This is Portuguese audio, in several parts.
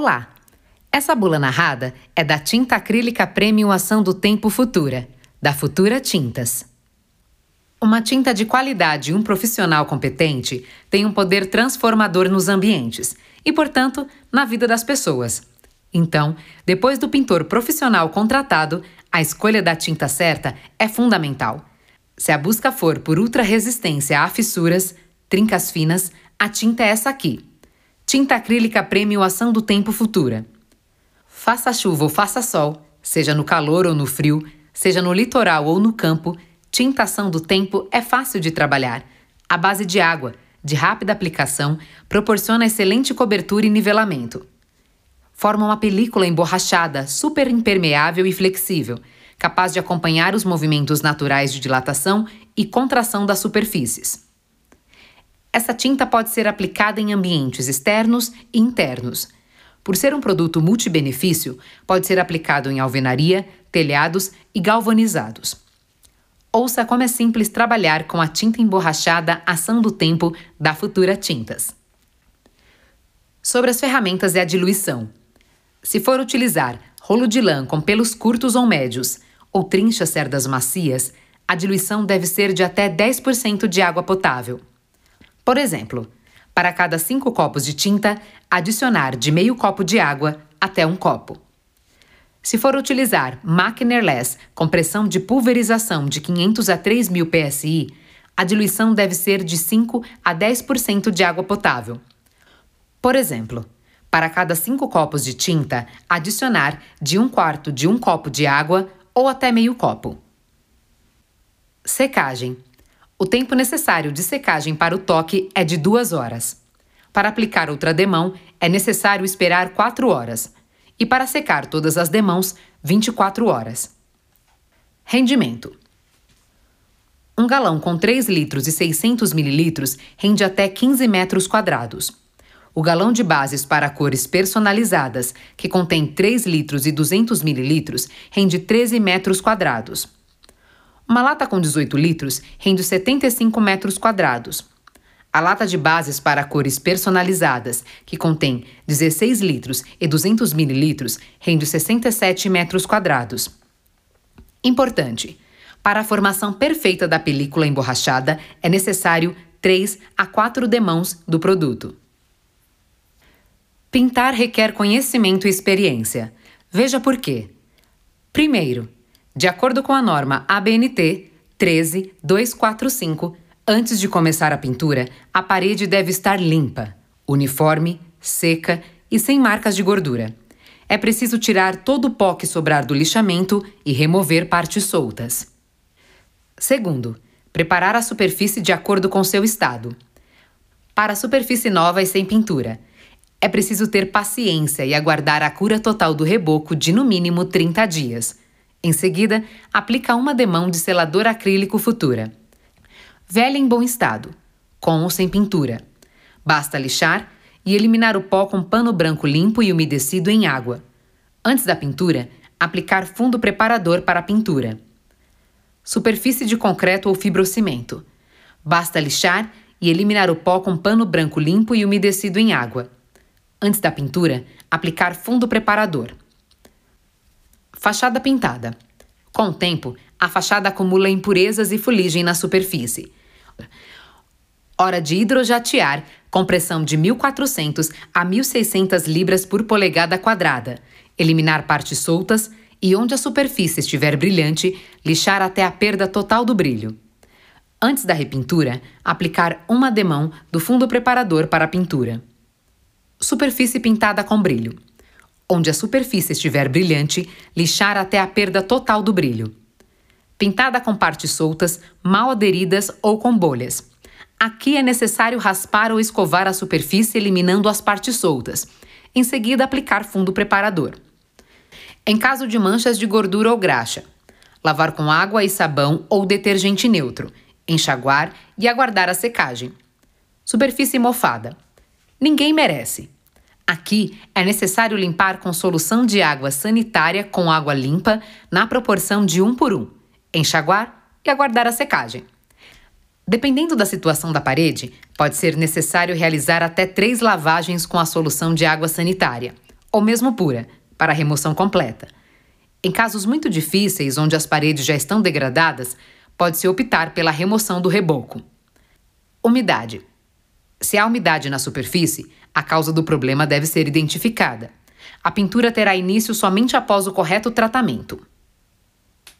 Olá! Essa bula narrada é da tinta acrílica Premium Ação do Tempo Futura, da Futura Tintas. Uma tinta de qualidade e um profissional competente tem um poder transformador nos ambientes e, portanto, na vida das pessoas. Então, depois do pintor profissional contratado, a escolha da tinta certa é fundamental. Se a busca for por ultra resistência a fissuras, trincas finas, a tinta é essa aqui. Tinta acrílica Premium Ação do Tempo Futura. Faça chuva ou faça sol, seja no calor ou no frio, seja no litoral ou no campo, tinta ação do tempo é fácil de trabalhar. A base de água, de rápida aplicação, proporciona excelente cobertura e nivelamento. Forma uma película emborrachada, super impermeável e flexível, capaz de acompanhar os movimentos naturais de dilatação e contração das superfícies. Essa tinta pode ser aplicada em ambientes externos e internos. Por ser um produto multibenefício, pode ser aplicado em alvenaria, telhados e galvanizados. Ouça como é simples trabalhar com a tinta emborrachada Ação do Tempo da Futura Tintas. Sobre as ferramentas e a diluição. Se for utilizar rolo de lã com pelos curtos ou médios ou trinchas cerdas macias, a diluição deve ser de até 10% de água potável. Por exemplo, para cada 5 copos de tinta, adicionar de meio copo de água até um copo. Se for utilizar máquina airless com pressão de pulverização de 500 a 3000 psi, a diluição deve ser de 5 a 10% de água potável. Por exemplo, para cada 5 copos de tinta, adicionar de 1 quarto de um copo de água ou até meio copo. Secagem. O tempo necessário de secagem para o toque é de duas horas. Para aplicar outra demão, é necessário esperar 4 horas. E para secar todas as demãos, 24 horas. Rendimento. Um galão com 3 litros e 600 mililitros rende até 15 metros quadrados. O galão de bases para cores personalizadas, que contém 3 litros e 200 mililitros, rende 13 metros quadrados. Uma lata com 18 litros rende 75 metros quadrados. A lata de bases para cores personalizadas, que contém 16 litros e 200 mililitros, rende 67 metros quadrados. Importante: para a formação perfeita da película emborrachada, é necessário 3 a 4 demãos do produto. Pintar requer conhecimento e experiência. Veja por quê. Primeiro, de acordo com a norma ABNT 13245, antes de começar a pintura, a parede deve estar limpa, uniforme, seca e sem marcas de gordura. É preciso tirar todo o pó que sobrar do lixamento e remover partes soltas. Segundo, preparar a superfície de acordo com seu estado. Para superfície nova e sem pintura, é preciso ter paciência e aguardar a cura total do reboco de no mínimo 30 dias em seguida, aplica uma demão de selador acrílico Futura. Velha em bom estado, com ou sem pintura. Basta lixar e eliminar o pó com pano branco limpo e umedecido em água. Antes da pintura, aplicar fundo preparador para a pintura. Superfície de concreto ou fibrocimento. Basta lixar e eliminar o pó com pano branco limpo e umedecido em água. Antes da pintura, aplicar fundo preparador. Fachada pintada. Com o tempo, a fachada acumula impurezas e fuligem na superfície. Hora de hidrojatear com pressão de 1.400 a 1.600 libras por polegada quadrada. Eliminar partes soltas e, onde a superfície estiver brilhante, lixar até a perda total do brilho. Antes da repintura, aplicar uma demão do fundo preparador para a pintura. Superfície pintada com brilho. Onde a superfície estiver brilhante, lixar até a perda total do brilho. Pintada com partes soltas, mal aderidas ou com bolhas. Aqui é necessário raspar ou escovar a superfície eliminando as partes soltas. Em seguida, aplicar fundo preparador. Em caso de manchas de gordura ou graxa, lavar com água e sabão ou detergente neutro, enxaguar e aguardar a secagem. Superfície mofada. Ninguém merece. Aqui é necessário limpar com solução de água sanitária com água limpa na proporção de um por um, enxaguar e aguardar a secagem. Dependendo da situação da parede, pode ser necessário realizar até três lavagens com a solução de água sanitária, ou mesmo pura, para remoção completa. Em casos muito difíceis, onde as paredes já estão degradadas, pode-se optar pela remoção do reboco. Umidade. Se há umidade na superfície, a causa do problema deve ser identificada. A pintura terá início somente após o correto tratamento.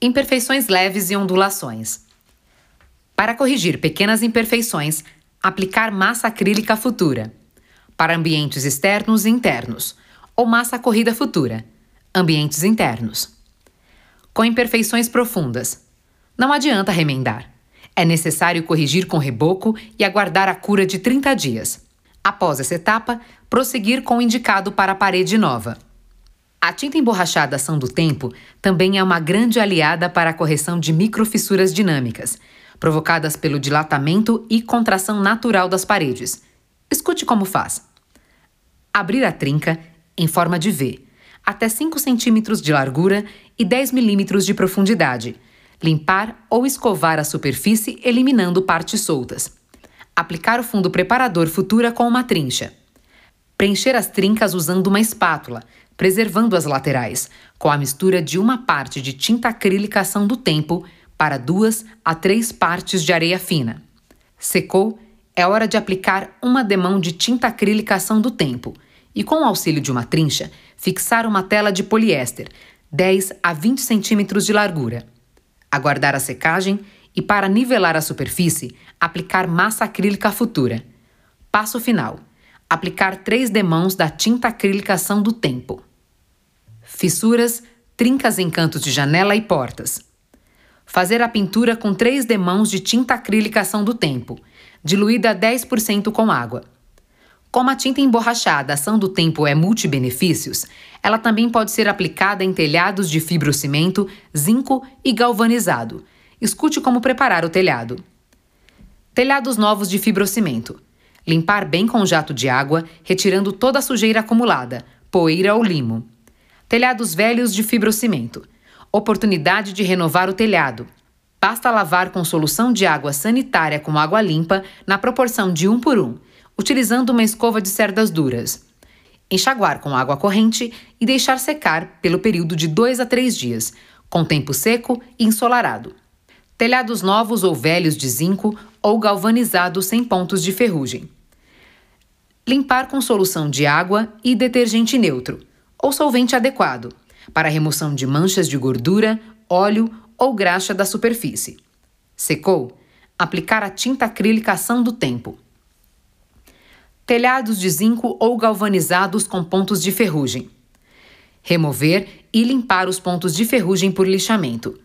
Imperfeições leves e ondulações. Para corrigir pequenas imperfeições, aplicar massa acrílica futura. Para ambientes externos e internos, ou massa corrida futura, ambientes internos. Com imperfeições profundas, não adianta remendar. É necessário corrigir com reboco e aguardar a cura de 30 dias. Após essa etapa, prosseguir com o indicado para a parede nova. A tinta emborrachada ação do tempo também é uma grande aliada para a correção de microfissuras dinâmicas, provocadas pelo dilatamento e contração natural das paredes. Escute como faz. Abrir a trinca em forma de V, até 5 centímetros de largura e 10 milímetros de profundidade, Limpar ou escovar a superfície eliminando partes soltas. Aplicar o fundo preparador Futura com uma trincha. Preencher as trincas usando uma espátula, preservando as laterais, com a mistura de uma parte de tinta acrílica ação do tempo para duas a três partes de areia fina. Secou, é hora de aplicar uma demão de tinta acrílica ação do tempo e, com o auxílio de uma trincha, fixar uma tela de poliéster, 10 a 20 centímetros de largura aguardar a secagem e, para nivelar a superfície, aplicar massa acrílica futura. Passo final: aplicar três demãos da tinta acrílica ação do tempo. Fissuras, trincas em cantos de janela e portas. Fazer a pintura com três demãos de tinta acrílica ação do tempo, diluída 10% com água. Como a tinta emborrachada ação do tempo é multibenefícios, ela também pode ser aplicada em telhados de fibrocimento, zinco e galvanizado. Escute como preparar o telhado. Telhados novos de fibrocimento. Limpar bem com jato de água, retirando toda a sujeira acumulada, poeira ou limo. Telhados velhos de fibrocimento. Oportunidade de renovar o telhado. Basta lavar com solução de água sanitária com água limpa na proporção de 1 por 1 utilizando uma escova de cerdas duras. Enxaguar com água corrente e deixar secar pelo período de 2 a 3 dias, com tempo seco e ensolarado. Telhados novos ou velhos de zinco ou galvanizados sem pontos de ferrugem. Limpar com solução de água e detergente neutro, ou solvente adequado, para remoção de manchas de gordura, óleo ou graxa da superfície. Secou? Aplicar a tinta acrílica ação do tempo telhados de zinco ou galvanizados com pontos de ferrugem. Remover e limpar os pontos de ferrugem por lixamento.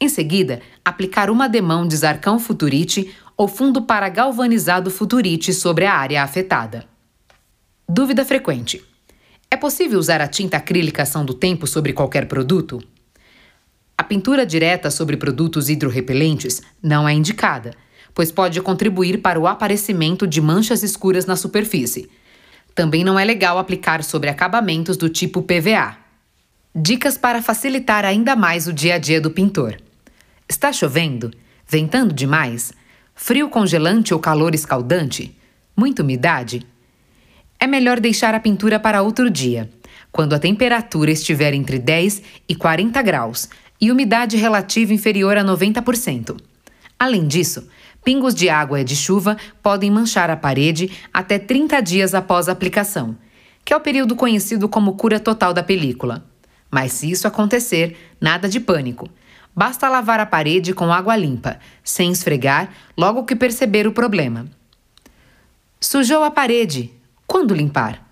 Em seguida, aplicar uma demão de zarcão futurite ou fundo para galvanizado futurite sobre a área afetada. Dúvida frequente: É possível usar a tinta acrílica ação do tempo sobre qualquer produto? A pintura direta sobre produtos hidrorrepelentes não é indicada pois pode contribuir para o aparecimento de manchas escuras na superfície. Também não é legal aplicar sobre acabamentos do tipo PVA. Dicas para facilitar ainda mais o dia a dia do pintor. Está chovendo? Ventando demais? Frio congelante ou calor escaldante? Muita umidade? É melhor deixar a pintura para outro dia, quando a temperatura estiver entre 10 e 40 graus e umidade relativa inferior a 90%. Além disso, Pingos de água e de chuva podem manchar a parede até 30 dias após a aplicação, que é o período conhecido como cura total da película. Mas se isso acontecer, nada de pânico. Basta lavar a parede com água limpa, sem esfregar, logo que perceber o problema. Sujou a parede. Quando limpar?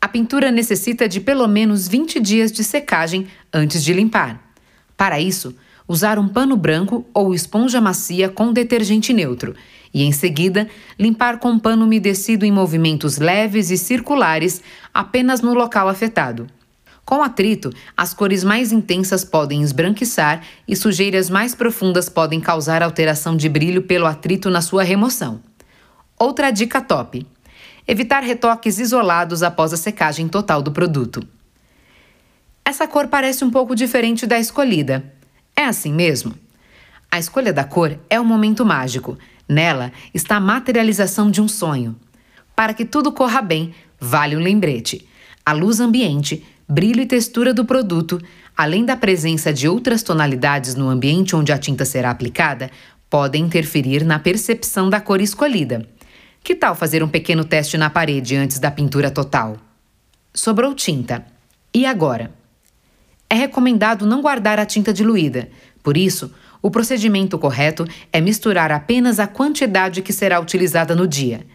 A pintura necessita de pelo menos 20 dias de secagem antes de limpar. Para isso, usar um pano branco ou esponja macia com detergente neutro e, em seguida, limpar com pano umedecido em movimentos leves e circulares apenas no local afetado. Com atrito, as cores mais intensas podem esbranquiçar e sujeiras mais profundas podem causar alteração de brilho pelo atrito na sua remoção. Outra dica top: evitar retoques isolados após a secagem total do produto. Essa cor parece um pouco diferente da escolhida. É assim mesmo? A escolha da cor é um momento mágico. Nela está a materialização de um sonho. Para que tudo corra bem, vale um lembrete. a luz ambiente, brilho e textura do produto, além da presença de outras tonalidades no ambiente onde a tinta será aplicada, podem interferir na percepção da cor escolhida. Que tal fazer um pequeno teste na parede antes da pintura total? Sobrou tinta. E agora? É recomendado não guardar a tinta diluída. Por isso, o procedimento correto é misturar apenas a quantidade que será utilizada no dia.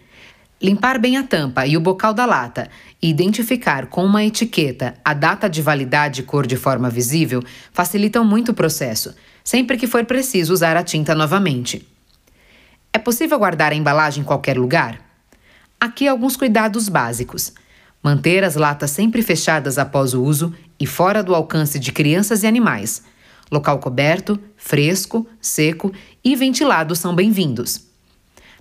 Limpar bem a tampa e o bocal da lata e identificar com uma etiqueta a data de validade e cor de forma visível facilitam muito o processo, sempre que for preciso usar a tinta novamente. É possível guardar a embalagem em qualquer lugar? Aqui alguns cuidados básicos. Manter as latas sempre fechadas após o uso e fora do alcance de crianças e animais. Local coberto, fresco, seco e ventilado são bem-vindos.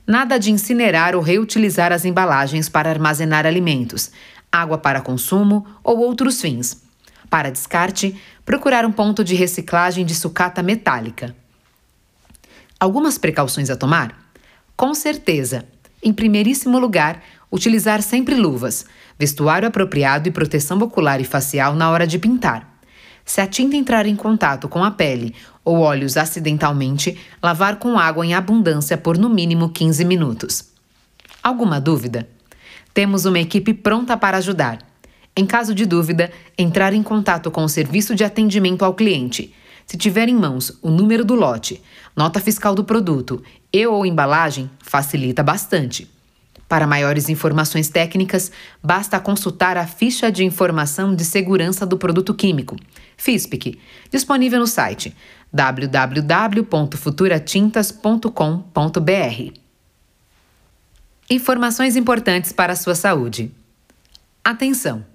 Nada de incinerar ou reutilizar as embalagens para armazenar alimentos, água para consumo ou outros fins. Para descarte, procurar um ponto de reciclagem de sucata metálica. Algumas precauções a tomar? Com certeza. Em primeiríssimo lugar, utilizar sempre luvas, vestuário apropriado e proteção ocular e facial na hora de pintar. Se a tinta entrar em contato com a pele ou olhos acidentalmente, lavar com água em abundância por no mínimo 15 minutos. Alguma dúvida? Temos uma equipe pronta para ajudar. Em caso de dúvida, entrar em contato com o serviço de atendimento ao cliente. Se tiver em mãos o número do lote, nota fiscal do produto e ou embalagem, facilita bastante. Para maiores informações técnicas, basta consultar a ficha de informação de segurança do produto químico, FISPIC, disponível no site www.futuratintas.com.br. Informações importantes para a sua saúde. Atenção!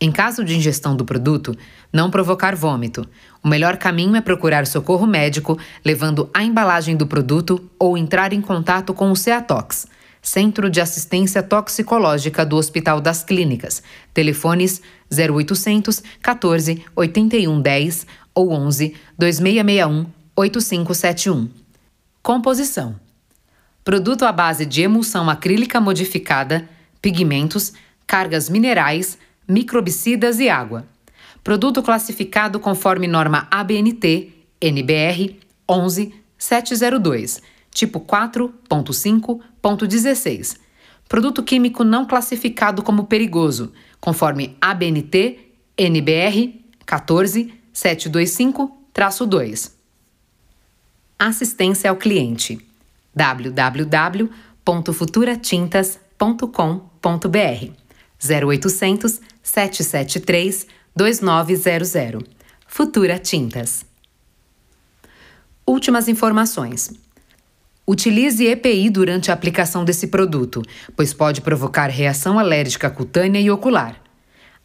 Em caso de ingestão do produto, não provocar vômito. O melhor caminho é procurar socorro médico, levando a embalagem do produto ou entrar em contato com o CEATOX Centro de Assistência Toxicológica do Hospital das Clínicas. Telefones 0800 14 81 10 ou 11 2661 8571. Composição: Produto à base de emulsão acrílica modificada, pigmentos, cargas minerais, microbicidas e água. Produto classificado conforme norma ABNT NBR 11702 tipo 4.5.16. Produto químico não classificado como perigoso, conforme ABNT NBR 14725-2. Assistência ao cliente. www.futuratintas.com.br 0800 773 2900. Futura Tintas. Últimas informações. Utilize EPI durante a aplicação desse produto, pois pode provocar reação alérgica cutânea e ocular.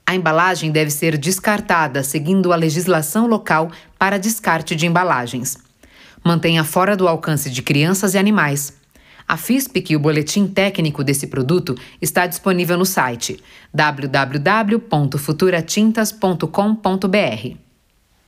A embalagem deve ser descartada seguindo a legislação local para descarte de embalagens. Mantenha fora do alcance de crianças e animais. A FISPIC e o boletim técnico desse produto está disponível no site www.futuratintas.com.br.